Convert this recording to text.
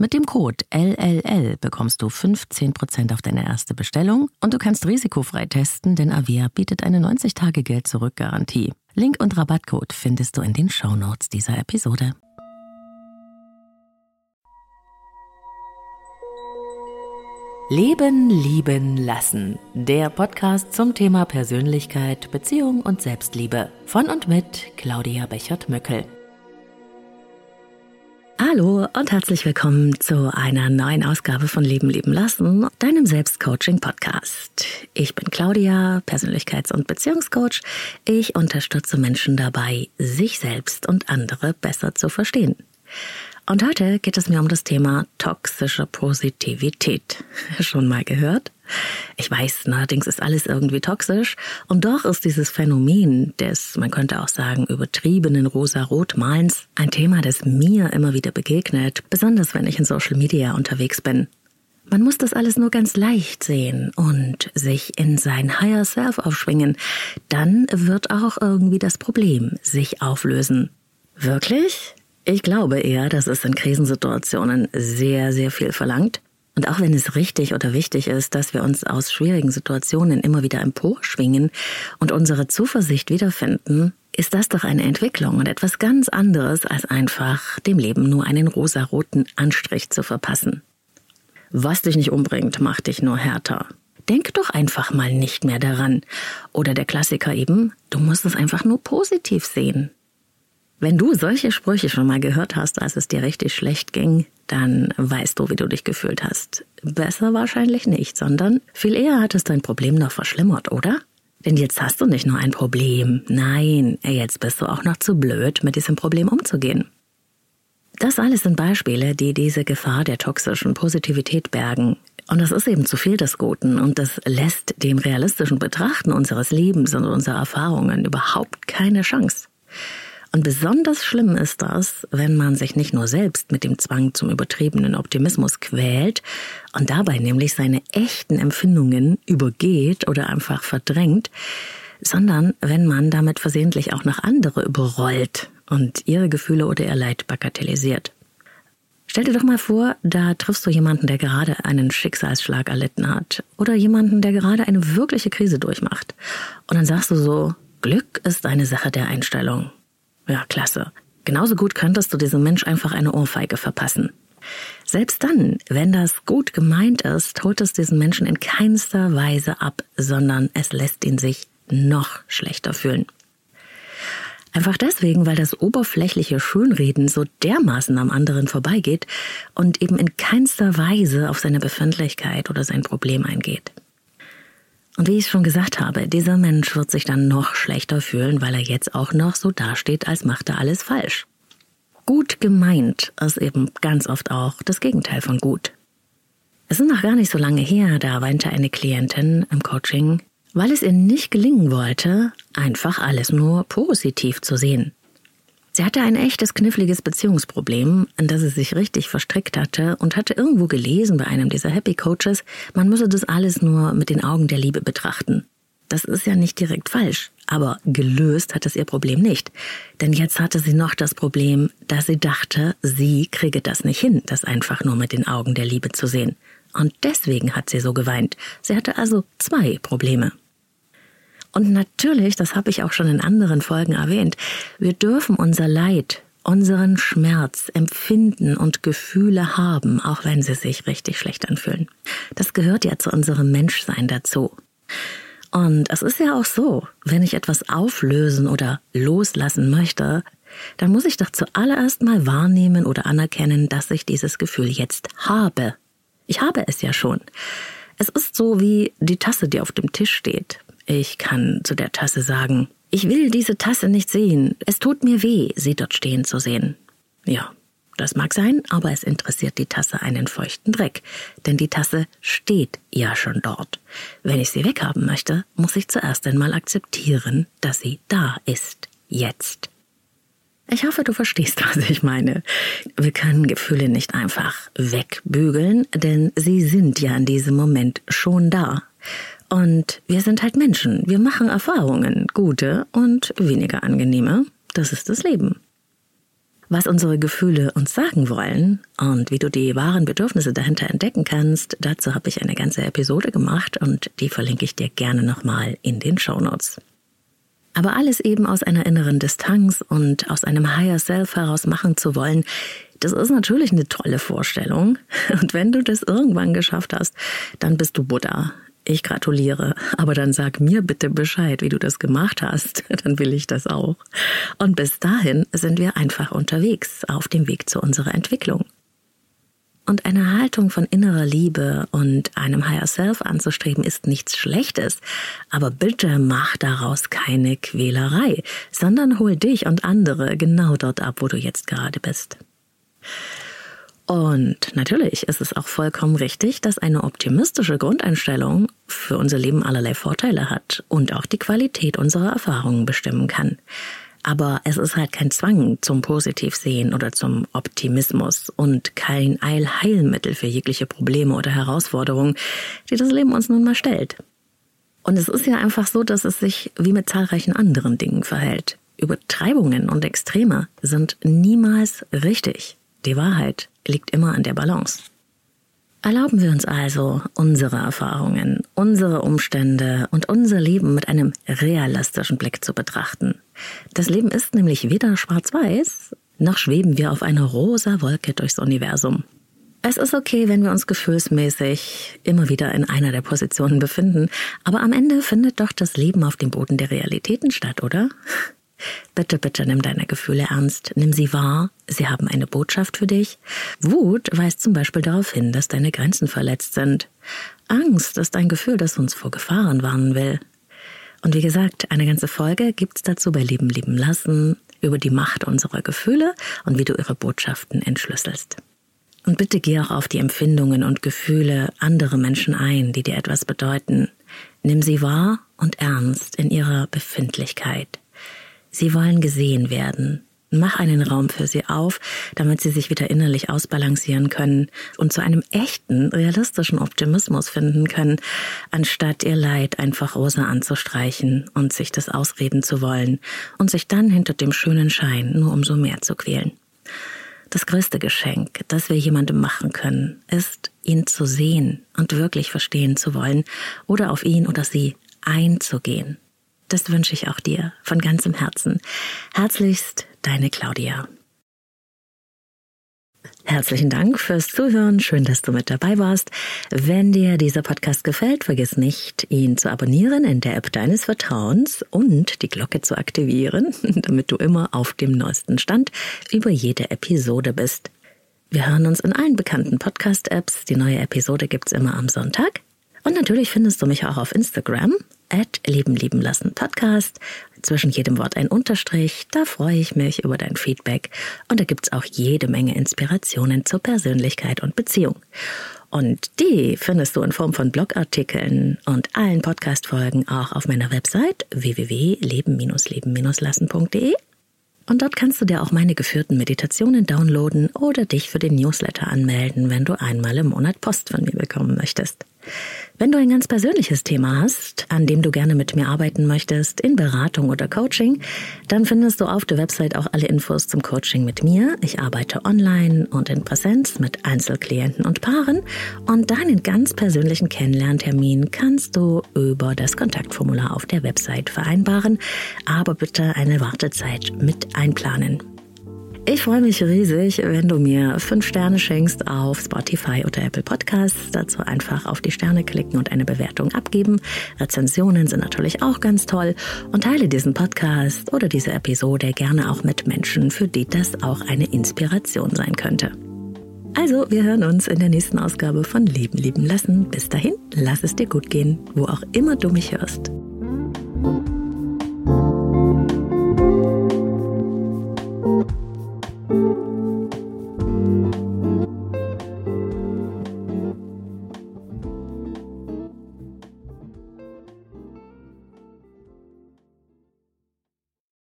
Mit dem Code LLL bekommst du 15% auf deine erste Bestellung und du kannst risikofrei testen, denn Avea bietet eine 90-Tage-Geld-Zurück-Garantie. Link und Rabattcode findest du in den Shownotes dieser Episode. Leben, Lieben, Lassen. Der Podcast zum Thema Persönlichkeit, Beziehung und Selbstliebe. Von und mit Claudia Bechert-Möckel. Hallo und herzlich willkommen zu einer neuen Ausgabe von Leben, Lieben, Lassen, deinem Selbstcoaching-Podcast. Ich bin Claudia, Persönlichkeits- und Beziehungscoach. Ich unterstütze Menschen dabei, sich selbst und andere besser zu verstehen. Und heute geht es mir um das Thema toxische Positivität. Schon mal gehört? Ich weiß, allerdings ist alles irgendwie toxisch. Und doch ist dieses Phänomen des, man könnte auch sagen, übertriebenen rosa-rot-Malens ein Thema, das mir immer wieder begegnet, besonders wenn ich in Social Media unterwegs bin. Man muss das alles nur ganz leicht sehen und sich in sein Higher Self aufschwingen. Dann wird auch irgendwie das Problem sich auflösen. Wirklich? Ich glaube eher, dass es in Krisensituationen sehr, sehr viel verlangt. Und auch wenn es richtig oder wichtig ist, dass wir uns aus schwierigen Situationen immer wieder emporschwingen und unsere Zuversicht wiederfinden, ist das doch eine Entwicklung und etwas ganz anderes, als einfach dem Leben nur einen rosaroten Anstrich zu verpassen. Was dich nicht umbringt, macht dich nur härter. Denk doch einfach mal nicht mehr daran. Oder der Klassiker eben, du musst es einfach nur positiv sehen. Wenn du solche Sprüche schon mal gehört hast, als es dir richtig schlecht ging, dann weißt du, wie du dich gefühlt hast. Besser wahrscheinlich nicht, sondern viel eher hat es dein Problem noch verschlimmert, oder? Denn jetzt hast du nicht nur ein Problem, nein, jetzt bist du auch noch zu blöd, mit diesem Problem umzugehen. Das alles sind Beispiele, die diese Gefahr der toxischen Positivität bergen. Und das ist eben zu viel des Guten und das lässt dem realistischen Betrachten unseres Lebens und unserer Erfahrungen überhaupt keine Chance. Und besonders schlimm ist das, wenn man sich nicht nur selbst mit dem Zwang zum übertriebenen Optimismus quält und dabei nämlich seine echten Empfindungen übergeht oder einfach verdrängt, sondern wenn man damit versehentlich auch noch andere überrollt und ihre Gefühle oder ihr Leid bagatellisiert. Stell dir doch mal vor, da triffst du jemanden, der gerade einen Schicksalsschlag erlitten hat oder jemanden, der gerade eine wirkliche Krise durchmacht. Und dann sagst du so, Glück ist eine Sache der Einstellung. Ja, klasse. Genauso gut könntest du diesem Mensch einfach eine Ohrfeige verpassen. Selbst dann, wenn das gut gemeint ist, holt es diesen Menschen in keinster Weise ab, sondern es lässt ihn sich noch schlechter fühlen. Einfach deswegen, weil das oberflächliche Schönreden so dermaßen am anderen vorbeigeht und eben in keinster Weise auf seine Befindlichkeit oder sein Problem eingeht. Und wie ich schon gesagt habe, dieser Mensch wird sich dann noch schlechter fühlen, weil er jetzt auch noch so dasteht, als macht er alles falsch. Gut gemeint ist eben ganz oft auch das Gegenteil von gut. Es ist noch gar nicht so lange her, da weinte eine Klientin im Coaching, weil es ihr nicht gelingen wollte, einfach alles nur positiv zu sehen. Sie hatte ein echtes kniffliges Beziehungsproblem, in das sie sich richtig verstrickt hatte und hatte irgendwo gelesen bei einem dieser Happy Coaches, man müsse das alles nur mit den Augen der Liebe betrachten. Das ist ja nicht direkt falsch, aber gelöst hat es ihr Problem nicht. Denn jetzt hatte sie noch das Problem, dass sie dachte, sie kriege das nicht hin, das einfach nur mit den Augen der Liebe zu sehen. Und deswegen hat sie so geweint. Sie hatte also zwei Probleme. Und natürlich, das habe ich auch schon in anderen Folgen erwähnt, wir dürfen unser Leid, unseren Schmerz empfinden und Gefühle haben, auch wenn sie sich richtig schlecht anfühlen. Das gehört ja zu unserem Menschsein dazu. Und es ist ja auch so, wenn ich etwas auflösen oder loslassen möchte, dann muss ich doch zuallererst mal wahrnehmen oder anerkennen, dass ich dieses Gefühl jetzt habe. Ich habe es ja schon. Es ist so wie die Tasse, die auf dem Tisch steht. Ich kann zu der Tasse sagen, ich will diese Tasse nicht sehen. Es tut mir weh, sie dort stehen zu sehen. Ja, das mag sein, aber es interessiert die Tasse einen feuchten Dreck, denn die Tasse steht ja schon dort. Wenn ich sie weghaben möchte, muss ich zuerst einmal akzeptieren, dass sie da ist. Jetzt. Ich hoffe, du verstehst, was ich meine. Wir können Gefühle nicht einfach wegbügeln, denn sie sind ja in diesem Moment schon da. Und wir sind halt Menschen. Wir machen Erfahrungen, gute und weniger angenehme. Das ist das Leben. Was unsere Gefühle uns sagen wollen und wie du die wahren Bedürfnisse dahinter entdecken kannst, dazu habe ich eine ganze Episode gemacht und die verlinke ich dir gerne nochmal in den Show Notes. Aber alles eben aus einer inneren Distanz und aus einem Higher Self heraus machen zu wollen, das ist natürlich eine tolle Vorstellung. Und wenn du das irgendwann geschafft hast, dann bist du Buddha. Ich gratuliere, aber dann sag mir bitte Bescheid, wie du das gemacht hast, dann will ich das auch. Und bis dahin sind wir einfach unterwegs auf dem Weg zu unserer Entwicklung. Und eine Haltung von innerer Liebe und einem Higher Self anzustreben ist nichts Schlechtes. Aber bitte mach daraus keine Quälerei, sondern hol dich und andere genau dort ab, wo du jetzt gerade bist. Und natürlich ist es auch vollkommen richtig, dass eine optimistische Grundeinstellung für unser Leben allerlei Vorteile hat und auch die Qualität unserer Erfahrungen bestimmen kann. Aber es ist halt kein Zwang zum Positivsehen oder zum Optimismus und kein Eilheilmittel für jegliche Probleme oder Herausforderungen, die das Leben uns nun mal stellt. Und es ist ja einfach so, dass es sich wie mit zahlreichen anderen Dingen verhält. Übertreibungen und Extreme sind niemals richtig. Die Wahrheit liegt immer an der Balance. Erlauben wir uns also, unsere Erfahrungen, unsere Umstände und unser Leben mit einem realistischen Blick zu betrachten. Das Leben ist nämlich weder schwarz-weiß, noch schweben wir auf einer rosa Wolke durchs Universum. Es ist okay, wenn wir uns gefühlsmäßig immer wieder in einer der Positionen befinden, aber am Ende findet doch das Leben auf dem Boden der Realitäten statt, oder? Bitte, bitte nimm deine Gefühle ernst, nimm sie wahr, sie haben eine Botschaft für dich. Wut weist zum Beispiel darauf hin, dass deine Grenzen verletzt sind. Angst ist ein Gefühl, das uns vor Gefahren warnen will. Und wie gesagt, eine ganze Folge gibt's dazu bei Leben lieben lassen, über die Macht unserer Gefühle und wie du ihre Botschaften entschlüsselst. Und bitte geh auch auf die Empfindungen und Gefühle anderer Menschen ein, die dir etwas bedeuten. Nimm sie wahr und ernst in ihrer Befindlichkeit. Sie wollen gesehen werden. Mach einen Raum für sie auf, damit sie sich wieder innerlich ausbalancieren können und zu einem echten, realistischen Optimismus finden können, anstatt ihr Leid einfach rosa anzustreichen und sich das ausreden zu wollen und sich dann hinter dem schönen Schein nur umso mehr zu quälen. Das größte Geschenk, das wir jemandem machen können, ist, ihn zu sehen und wirklich verstehen zu wollen oder auf ihn oder sie einzugehen. Das wünsche ich auch dir von ganzem Herzen. Herzlichst, deine Claudia. Herzlichen Dank fürs Zuhören. Schön, dass du mit dabei warst. Wenn dir dieser Podcast gefällt, vergiss nicht, ihn zu abonnieren in der App deines Vertrauens und die Glocke zu aktivieren, damit du immer auf dem neuesten Stand über jede Episode bist. Wir hören uns in allen bekannten Podcast-Apps. Die neue Episode gibt's immer am Sonntag. Und natürlich findest du mich auch auf Instagram at Leben lieben lassen Podcast. Zwischen jedem Wort ein Unterstrich. Da freue ich mich über dein Feedback. Und da gibt's auch jede Menge Inspirationen zur Persönlichkeit und Beziehung. Und die findest du in Form von Blogartikeln und allen Podcast-Folgen auch auf meiner Website www.leben-leben-lassen.de. Und dort kannst du dir auch meine geführten Meditationen downloaden oder dich für den Newsletter anmelden, wenn du einmal im Monat Post von mir bekommen möchtest. Wenn du ein ganz persönliches Thema hast, an dem du gerne mit mir arbeiten möchtest, in Beratung oder Coaching, dann findest du auf der Website auch alle Infos zum Coaching mit mir. Ich arbeite online und in Präsenz mit Einzelklienten und Paaren und deinen ganz persönlichen Kennenlerntermin kannst du über das Kontaktformular auf der Website vereinbaren, aber bitte eine Wartezeit mit einplanen. Ich freue mich riesig, wenn du mir fünf Sterne schenkst auf Spotify oder Apple Podcasts. Dazu einfach auf die Sterne klicken und eine Bewertung abgeben. Rezensionen sind natürlich auch ganz toll und teile diesen Podcast oder diese Episode gerne auch mit Menschen, für die das auch eine Inspiration sein könnte. Also, wir hören uns in der nächsten Ausgabe von Leben lieben lassen. Bis dahin, lass es dir gut gehen, wo auch immer du mich hörst.